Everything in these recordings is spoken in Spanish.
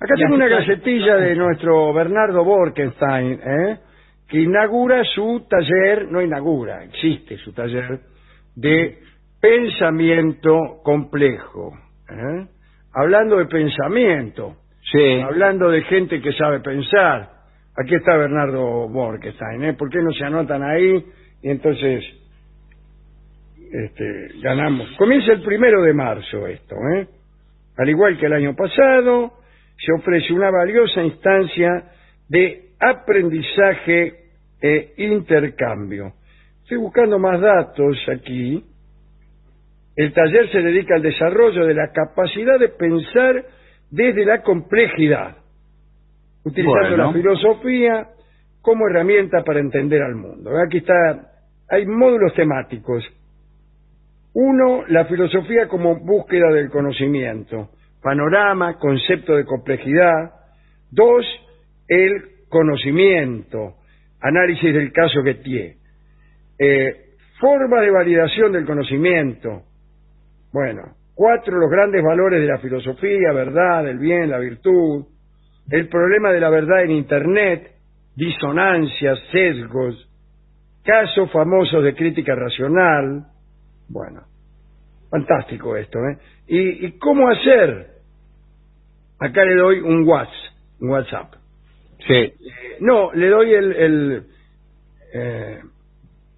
Acá tengo una gacetilla de nuestro Bernardo Borkenstein, ¿eh? que inaugura su taller, no inaugura, existe su taller de pensamiento complejo. ¿eh? Hablando de pensamiento, Sí. hablando de gente que sabe pensar. Aquí está Bernardo Borkenstein, ¿eh? ¿Por qué no se anotan ahí? Y entonces este, ganamos. Comienza el primero de marzo esto, ¿eh? Al igual que el año pasado, se ofrece una valiosa instancia de aprendizaje e intercambio. Estoy buscando más datos aquí. El taller se dedica al desarrollo de la capacidad de pensar desde la complejidad, utilizando Bueno. la filosofía como herramienta para entender al mundo. Aquí está, hay módulos temáticos. Uno, la filosofía como búsqueda del conocimiento. Panorama, concepto de complejidad. Dos, el conocimiento, análisis del caso que. Eh, forma de validación del conocimiento. Bueno, cuatro, los grandes valores de la filosofía, verdad, el bien, la virtud. El problema de la verdad en Internet, disonancias, sesgos, casos famosos de crítica racional. Bueno, fantástico esto, ¿eh? ¿Y, y cómo hacer? Acá le doy un WhatsApp. Un WhatsApp. Sí. Eh, no, le doy el, el, eh,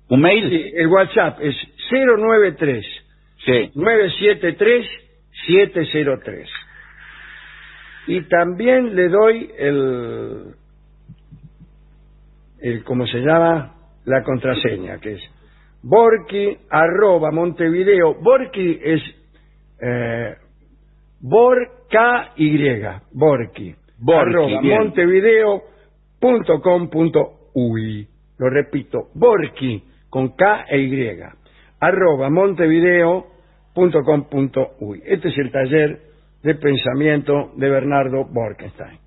¿Un mail? sí, el WhatsApp, es 093 Sí. 973 703. Y también le doy el, el ¿cómo se llama? La contraseña, que es Borki arroba Montevideo. Borki es eh, Borky, Borki. Borki, arroba montevideo.com.uy. Lo repito, Borki con K e Y. Arroba montevideo.com.uy. Este es el taller de pensamiento de Bernardo Borkenstein.